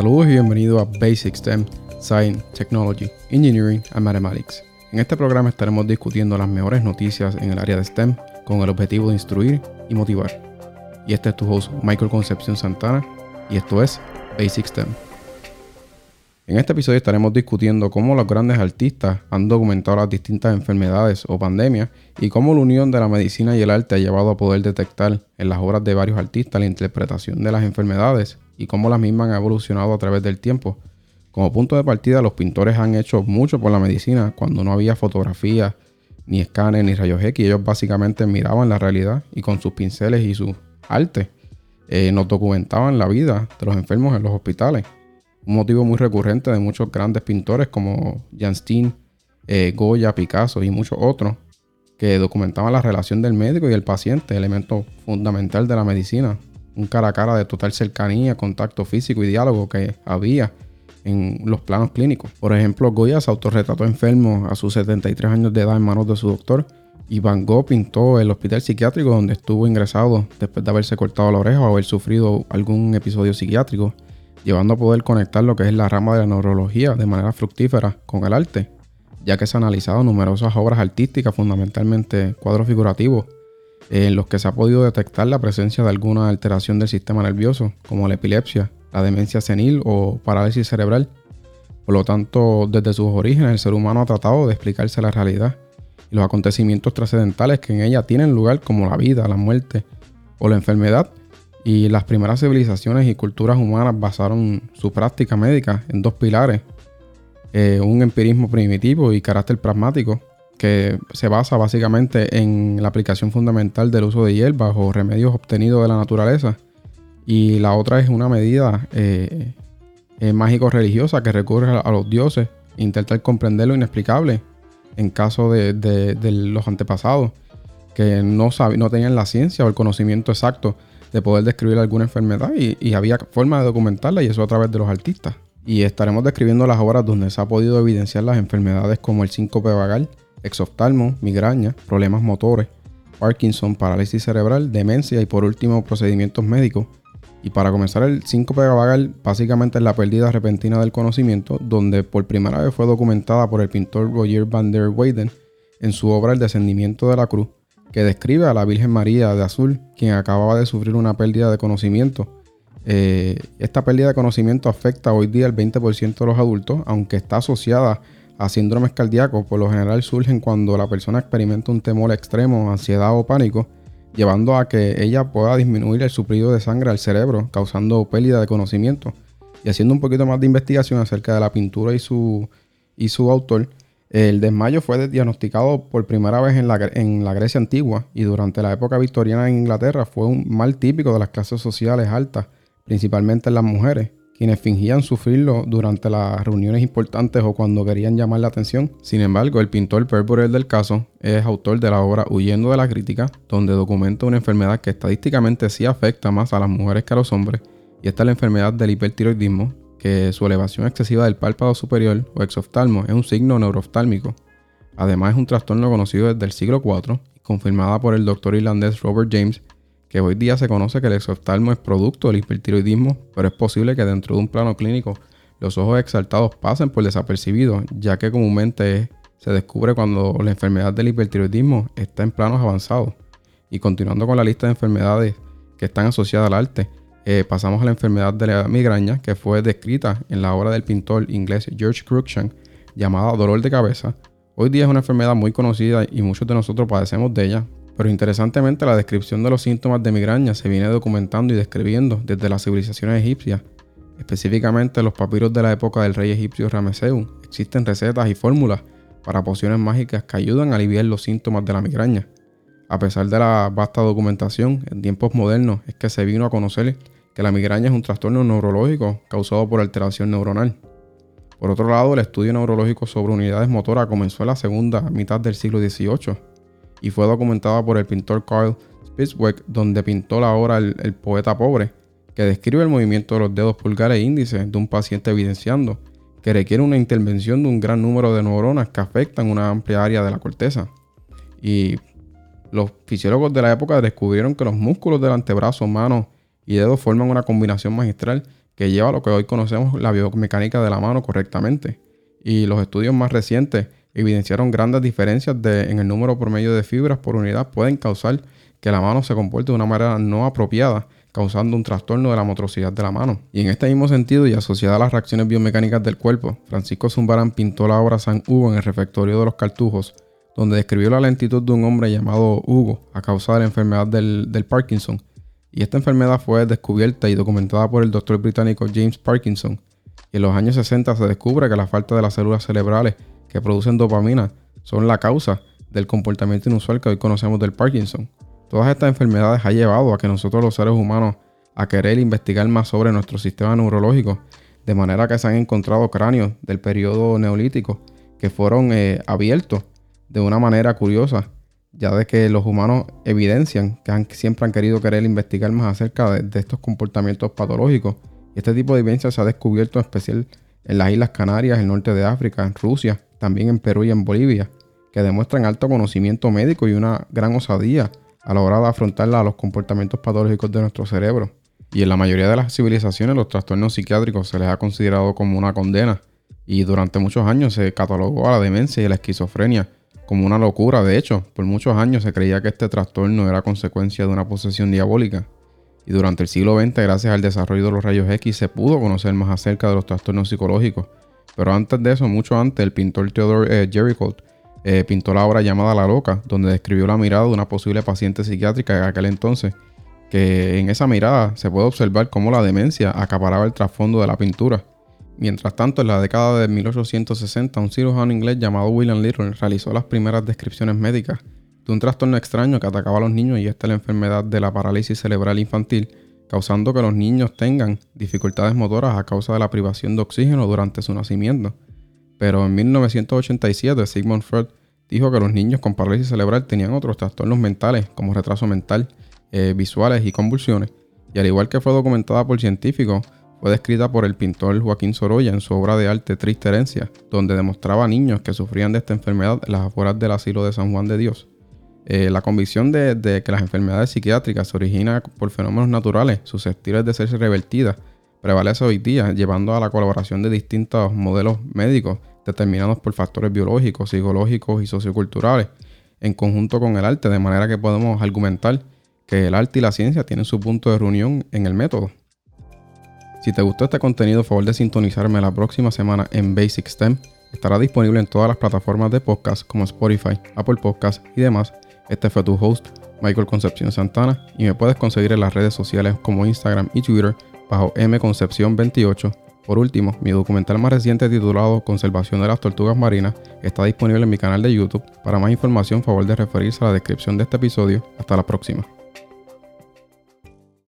Saludos y bienvenidos a Basic STEM, Science, Technology, Engineering and Mathematics. En este programa estaremos discutiendo las mejores noticias en el área de STEM con el objetivo de instruir y motivar. Y este es tu host Michael Concepción Santana y esto es Basic STEM. En este episodio estaremos discutiendo cómo los grandes artistas han documentado las distintas enfermedades o pandemias y cómo la unión de la medicina y el arte ha llevado a poder detectar en las obras de varios artistas la interpretación de las enfermedades y cómo las mismas han evolucionado a través del tiempo. Como punto de partida, los pintores han hecho mucho por la medicina cuando no había fotografía, ni escáner, ni rayos X. Ellos básicamente miraban la realidad y con sus pinceles y su arte eh, nos documentaban la vida de los enfermos en los hospitales. Un motivo muy recurrente de muchos grandes pintores como Jan Steen, eh, Goya, Picasso y muchos otros que documentaban la relación del médico y el paciente, elemento fundamental de la medicina un cara a cara de total cercanía, contacto físico y diálogo que había en los planos clínicos. Por ejemplo, Goya se autorretrató enfermo a sus 73 años de edad en manos de su doctor y Van Gogh pintó el hospital psiquiátrico donde estuvo ingresado después de haberse cortado la oreja o haber sufrido algún episodio psiquiátrico, llevando a poder conectar lo que es la rama de la neurología de manera fructífera con el arte, ya que se han analizado numerosas obras artísticas, fundamentalmente cuadros figurativos, en los que se ha podido detectar la presencia de alguna alteración del sistema nervioso, como la epilepsia, la demencia senil o parálisis cerebral. Por lo tanto, desde sus orígenes, el ser humano ha tratado de explicarse la realidad y los acontecimientos trascendentales que en ella tienen lugar, como la vida, la muerte o la enfermedad. Y las primeras civilizaciones y culturas humanas basaron su práctica médica en dos pilares, eh, un empirismo primitivo y carácter pragmático, que se basa básicamente en la aplicación fundamental del uso de hierbas o remedios obtenidos de la naturaleza. Y la otra es una medida eh, eh, mágico-religiosa que recurre a, los dioses e intenta comprender lo inexplicable en caso de, los antepasados que no, no tenían la ciencia o el conocimiento exacto de poder describir alguna enfermedad y, y había forma de documentarla y eso a través de los artistas. Y estaremos describiendo las obras donde se ha podido evidenciar las enfermedades como el síncope vagal, exoftalmo, migraña, problemas motores, Parkinson, parálisis cerebral, demencia y por último procedimientos médicos. Y para comenzar, el síncope vagal básicamente es la pérdida repentina del conocimiento, donde por primera vez fue documentada por el pintor Roger van der Weyden en su obra El descendimiento de la cruz, que describe a la Virgen María de Azul, quien acababa de sufrir una pérdida de conocimiento. Eh, esta pérdida de conocimiento afecta hoy día al 20% de los adultos, aunque está asociada a síndromes cardíacos por lo general surgen cuando la persona experimenta un temor extremo, ansiedad o pánico, llevando a que ella pueda disminuir el suplido de sangre al cerebro, causando pérdida de conocimiento. Y haciendo un poquito más de investigación acerca de la pintura y su, y su autor, el desmayo fue diagnosticado por primera vez en la, en la Grecia antigua y durante la época victoriana en Inglaterra fue un mal típico de las clases sociales altas, principalmente en las mujeres quienes fingían sufrirlo durante las reuniones importantes o cuando querían llamar la atención. Sin embargo, el pintor Burrell del caso es autor de la obra Huyendo de la crítica, donde documenta una enfermedad que estadísticamente sí afecta más a las mujeres que a los hombres, y esta es la enfermedad del hipertiroidismo, que su elevación excesiva del párpado superior o exoftalmo es un signo neuroftálmico. Además es un trastorno conocido desde el siglo IV confirmada por el doctor irlandés Robert James que hoy día se conoce que el exoftalmo es producto del hipertiroidismo, pero es posible que dentro de un plano clínico los ojos exaltados pasen por desapercibidos, ya que comúnmente se descubre cuando la enfermedad del hipertiroidismo está en planos avanzados. Y continuando con la lista de enfermedades que están asociadas al arte, eh, pasamos a la enfermedad de la migraña, que fue descrita en la obra del pintor inglés George Cruikshank, llamada dolor de cabeza. Hoy día es una enfermedad muy conocida y muchos de nosotros padecemos de ella, pero interesantemente la descripción de los síntomas de migraña se viene documentando y describiendo desde las civilizaciones egipcias, específicamente los papiros de la época del rey egipcio Rameseu. Existen recetas y fórmulas para pociones mágicas que ayudan a aliviar los síntomas de la migraña. A pesar de la vasta documentación, en tiempos modernos es que se vino a conocer que la migraña es un trastorno neurológico causado por alteración neuronal. Por otro lado, el estudio neurológico sobre unidades motoras comenzó en la segunda mitad del siglo XVIII y fue documentada por el pintor Carl Spitzweck, donde pintó la obra el, poeta pobre, que describe el movimiento de los dedos pulgares e índices de un paciente evidenciando que requiere una intervención de un gran número de neuronas que afectan una amplia área de la corteza. Y los fisiólogos de la época descubrieron que los músculos del antebrazo, manos y dedos forman una combinación magistral que lleva a lo que hoy conocemos la biomecánica de la mano correctamente. Y los estudios más recientes evidenciaron grandes diferencias en el número promedio de fibras por unidad pueden causar que la mano se comporte de una manera no apropiada, causando un trastorno de la motricidad de la mano. Y en este mismo sentido y asociada a las reacciones biomecánicas del cuerpo, Francisco Zumbarán pintó la obra San Hugo en el refectorio de los Cartujos, donde describió la lentitud de un hombre llamado Hugo a causa de la enfermedad del, del Parkinson. Y esta enfermedad fue descubierta y documentada por el doctor británico James Parkinson. Y en los años 60 se descubre que la falta de las células cerebrales que producen dopamina son la causa del comportamiento inusual que hoy conocemos del Parkinson. Todas estas enfermedades han llevado a que nosotros los seres humanos a querer investigar más sobre nuestro sistema neurológico, de manera que se han encontrado cráneos del periodo neolítico que fueron eh, abiertos de una manera curiosa, ya de que los humanos evidencian que siempre han querido querer investigar más acerca de, estos comportamientos patológicos. Este tipo de evidencia se ha descubierto en especial en las Islas Canarias, el norte de África, Rusia, también en Perú y en Bolivia, que demuestran alto conocimiento médico y una gran osadía a la hora de afrontar a los comportamientos patológicos de nuestro cerebro. Y en la mayoría de las civilizaciones los trastornos psiquiátricos se les ha considerado como una condena y durante muchos años se catalogó a la demencia y la esquizofrenia como una locura. De hecho, por muchos años se creía que este trastorno era consecuencia de una posesión diabólica. Y durante el siglo XX, gracias al desarrollo de los rayos X, se pudo conocer más acerca de los trastornos psicológicos. Pero antes de eso, mucho antes, el pintor Theodore eh, Jericho eh, pintó la obra llamada La Loca, donde describió la mirada de una posible paciente psiquiátrica en aquel entonces, que en esa mirada se puede observar cómo la demencia acaparaba el trasfondo de la pintura. Mientras tanto, en la década de 1860, un cirujano inglés llamado William Little realizó las primeras descripciones médicas de un trastorno extraño que atacaba a los niños y esta es la enfermedad de la parálisis cerebral infantil, causando que los niños tengan dificultades motoras a causa de la privación de oxígeno durante su nacimiento. Pero en 1987 Sigmund Freud dijo que los niños con parálisis cerebral tenían otros trastornos mentales como retraso mental, eh, visuales y convulsiones. Y al igual que fue documentada por científicos, fue descrita por el pintor Joaquín Sorolla en su obra de arte Triste Herencia, donde demostraba a niños que sufrían de esta enfermedad en las afueras del asilo de San Juan de Dios. Eh, la convicción de, de, que las enfermedades psiquiátricas se originan por fenómenos naturales susceptibles de ser revertidas prevalece hoy día, llevando a la colaboración de distintos modelos médicos determinados por factores biológicos, psicológicos y socioculturales, en conjunto con el arte, de manera que podemos argumentar que el arte y la ciencia tienen su punto de reunión en el método. Si te gustó este contenido, favor de sintonizarme la próxima semana en Basic STEM. Estará disponible en todas las plataformas de podcast como Spotify, Apple Podcasts y demás. Este fue tu host, Michael Concepción Santana, y me puedes conseguir en las redes sociales como Instagram y Twitter bajo mconcepción28 por último, mi documental más reciente titulado Conservación de las Tortugas Marinas está disponible en mi canal de YouTube. Para más información, favor de referirse a la descripción de este episodio. Hasta la próxima.